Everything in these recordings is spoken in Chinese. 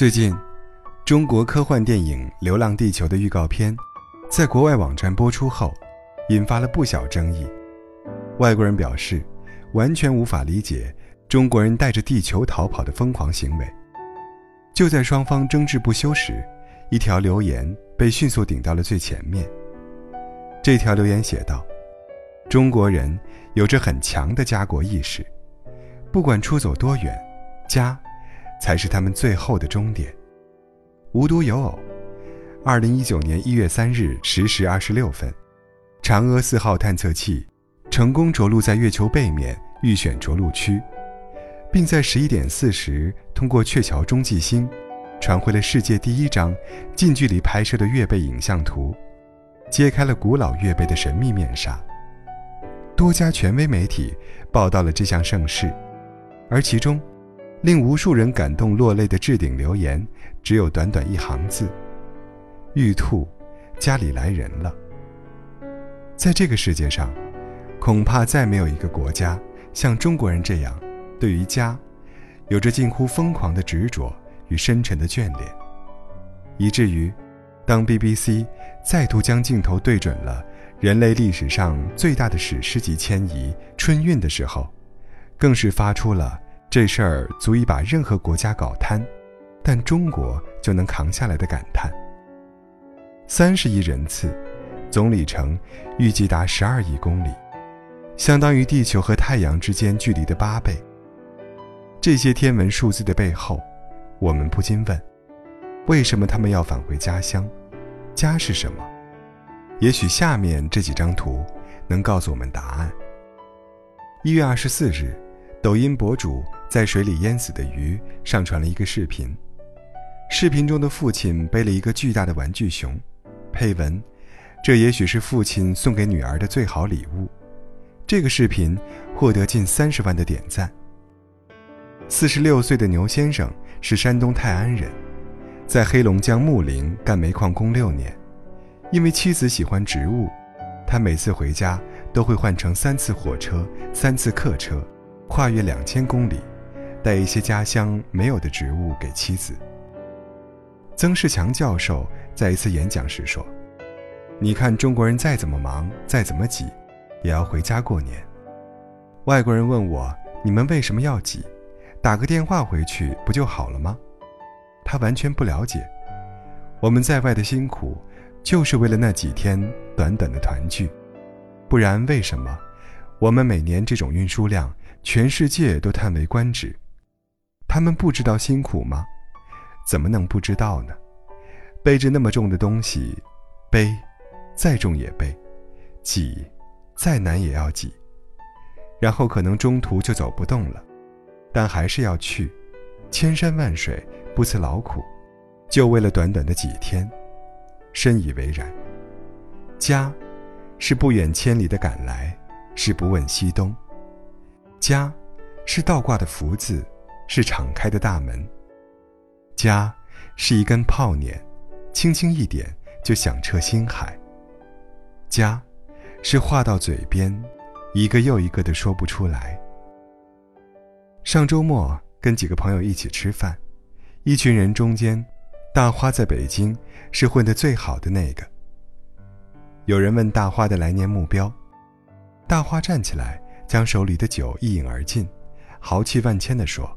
最近，中国科幻电影《流浪地球》的预告片，在国外网站播出后，引发了不小争议。外国人表示，完全无法理解中国人带着地球逃跑的疯狂行为。就在双方争执不休时，一条留言被迅速顶到了最前面。这条留言写道：“中国人有着很强的家国意识，不管出走多远，家。”才是他们最后的终点。无独有偶，二零一九年一月三日十时二十六分，嫦娥四号探测器成功着陆在月球背面预选着陆区，并在十一点四十通过鹊桥中继星，传回了世界第一张近距离拍摄的月背影像图，揭开了古老月背的神秘面纱。多家权威媒体报道了这项盛事，而其中。令无数人感动落泪的置顶留言，只有短短一行字：“玉兔，家里来人了。”在这个世界上，恐怕再没有一个国家像中国人这样，对于家，有着近乎疯狂的执着与深沉的眷恋，以至于，当 BBC 再度将镜头对准了人类历史上最大的史诗级迁移春运的时候，更是发出了。这事儿足以把任何国家搞瘫，但中国就能扛下来的感叹。三十亿人次，总里程预计达十二亿公里，相当于地球和太阳之间距离的八倍。这些天文数字的背后，我们不禁问：为什么他们要返回家乡？家是什么？也许下面这几张图能告诉我们答案。一月二十四日，抖音博主。在水里淹死的鱼上传了一个视频，视频中的父亲背了一个巨大的玩具熊，配文：“这也许是父亲送给女儿的最好礼物。”这个视频获得近三十万的点赞。四十六岁的牛先生是山东泰安人，在黑龙江木林干煤矿工六年，因为妻子喜欢植物，他每次回家都会换乘三次火车、三次客车，跨越两千公里。带一些家乡没有的植物给妻子。曾仕强教授在一次演讲时说：“你看中国人再怎么忙，再怎么挤，也要回家过年。”外国人问我：“你们为什么要挤？打个电话回去不就好了吗？”他完全不了解，我们在外的辛苦，就是为了那几天短短的团聚。不然为什么我们每年这种运输量，全世界都叹为观止？他们不知道辛苦吗？怎么能不知道呢？背着那么重的东西，背，再重也背，挤，再难也要挤。然后可能中途就走不动了，但还是要去，千山万水不辞劳苦，就为了短短的几天，深以为然。家，是不远千里的赶来，是不问西东。家，是倒挂的福字。是敞开的大门。家，是一根炮捻，轻轻一点就响彻心海。家，是话到嘴边，一个又一个的说不出来。上周末跟几个朋友一起吃饭，一群人中间，大花在北京是混得最好的那个。有人问大花的来年目标，大花站起来，将手里的酒一饮而尽，豪气万千地说。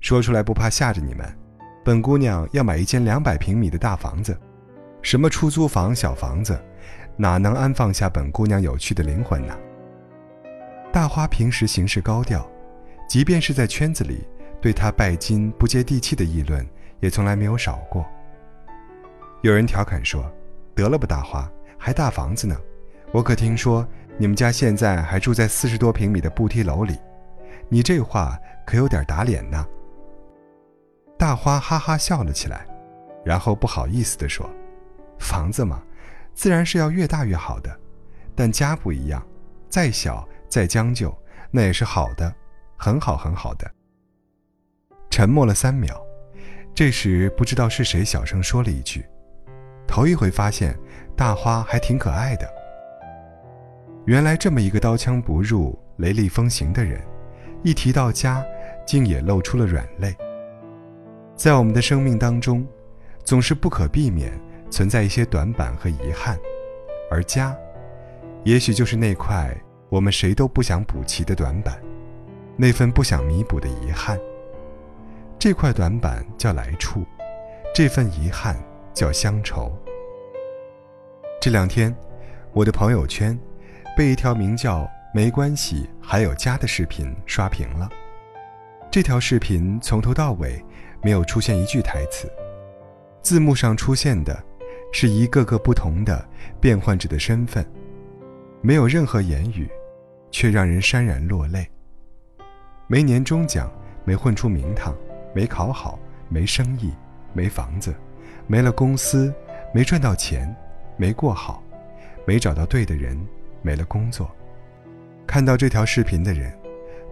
说出来不怕吓着你们，本姑娘要买一间两百平米的大房子，什么出租房、小房子，哪能安放下本姑娘有趣的灵魂呢？大花平时行事高调，即便是在圈子里，对她拜金不接地气的议论也从来没有少过。有人调侃说：“得了吧，大花，还大房子呢？我可听说你们家现在还住在四十多平米的步梯楼里，你这话可有点打脸呢。”大花哈哈笑了起来，然后不好意思地说：“房子嘛，自然是要越大越好的，但家不一样，再小再将就，那也是好的，很好很好的。”沉默了三秒，这时不知道是谁小声说了一句：“头一回发现大花还挺可爱的。”原来这么一个刀枪不入、雷厉风行的人，一提到家，竟也露出了软肋。在我们的生命当中，总是不可避免存在一些短板和遗憾，而家，也许就是那块我们谁都不想补齐的短板，那份不想弥补的遗憾。这块短板叫来处，这份遗憾叫乡愁。这两天，我的朋友圈被一条名叫“没关系，还有家”的视频刷屏了。这条视频从头到尾没有出现一句台词，字幕上出现的是一个个不同的变换着的身份，没有任何言语，却让人潸然落泪。没年终奖，没混出名堂。没考好，没生意，没房子，没了公司，没赚到钱，没过好，没找到对的人，没了工作。看到这条视频的人，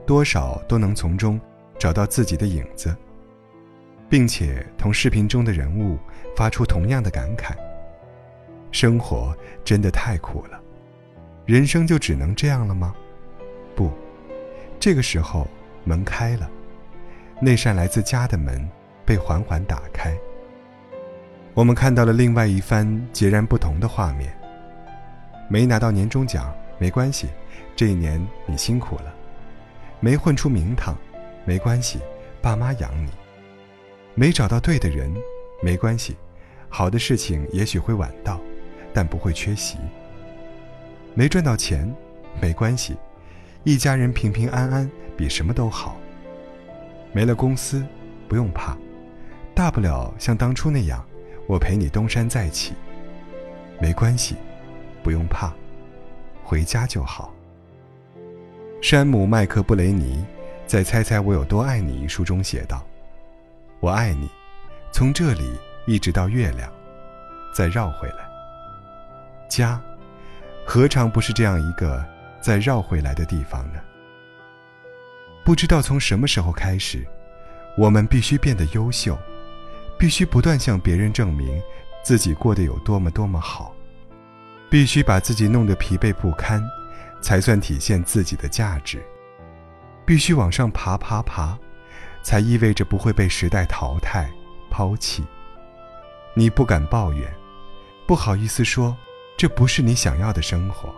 多少都能从中找到自己的影子，并且同视频中的人物发出同样的感慨：生活真的太苦了，人生就只能这样了吗？不，这个时候门开了。那扇来自家的门被缓缓打开，我们看到了另外一番截然不同的画面。没拿到年终奖没关系，这一年你辛苦了；没混出名堂没关系，爸妈养你；没找到对的人没关系，好的事情也许会晚到，但不会缺席；没赚到钱没关系，一家人平平安安比什么都好。没了公司，不用怕，大不了像当初那样，我陪你东山再起。没关系，不用怕，回家就好。山姆·麦克布雷尼在《猜猜我有多爱你》一书中写道：“我爱你，从这里一直到月亮，再绕回来。家，何尝不是这样一个再绕回来的地方呢？”不知道从什么时候开始，我们必须变得优秀，必须不断向别人证明自己过得有多么多么好，必须把自己弄得疲惫不堪，才算体现自己的价值。必须往上爬爬爬，才意味着不会被时代淘汰抛弃。你不敢抱怨，不好意思说这不是你想要的生活，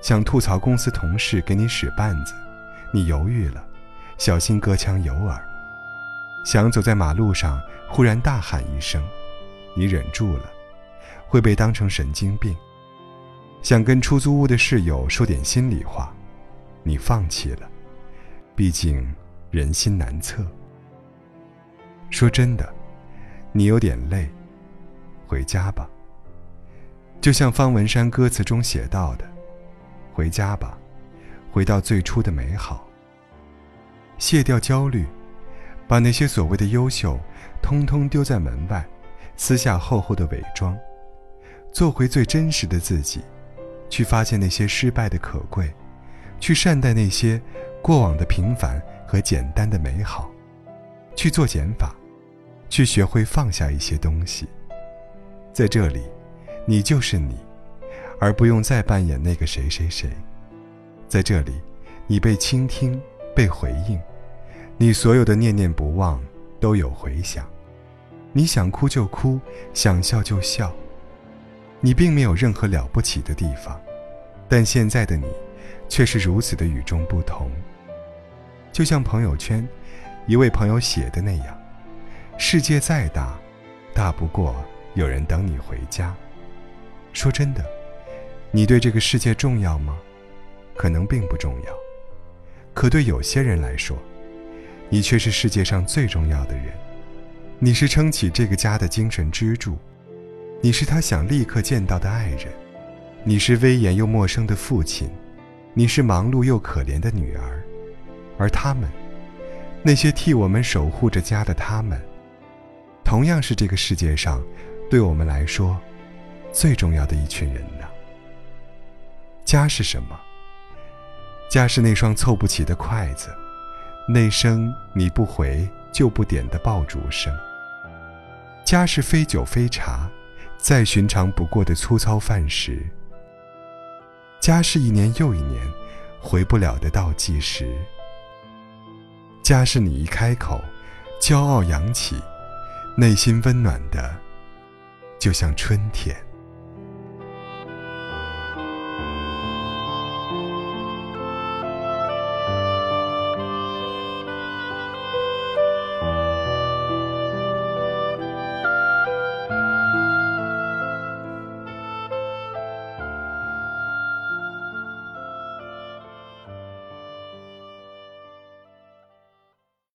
想吐槽公司同事给你使绊子。你犹豫了，小心隔墙有耳；想走在马路上，忽然大喊一声，你忍住了，会被当成神经病；想跟出租屋的室友说点心里话，你放弃了，毕竟人心难测。说真的，你有点累，回家吧。就像方文山歌词中写到的：“回家吧。”回到最初的美好，卸掉焦虑，把那些所谓的优秀，通通丢在门外，撕下厚厚的伪装，做回最真实的自己，去发现那些失败的可贵，去善待那些过往的平凡和简单的美好，去做减法，去学会放下一些东西。在这里，你就是你，而不用再扮演那个谁谁谁。在这里，你被倾听，被回应，你所有的念念不忘都有回响。你想哭就哭，想笑就笑。你并没有任何了不起的地方，但现在的你，却是如此的与众不同。就像朋友圈一位朋友写的那样：“世界再大，大不过有人等你回家。”说真的，你对这个世界重要吗？可能并不重要，可对有些人来说，你却是世界上最重要的人。你是撑起这个家的精神支柱，你是他想立刻见到的爱人，你是威严又陌生的父亲，你是忙碌又可怜的女儿，而他们，那些替我们守护着家的他们，同样是这个世界上，对我们来说，最重要的一群人呢。家是什么？家是那双凑不齐的筷子，那声你不回就不点的爆竹声。家是非酒非茶，再寻常不过的粗糙饭食。家是一年又一年回不了的倒计时。家是你一开口，骄傲扬起，内心温暖的，就像春天。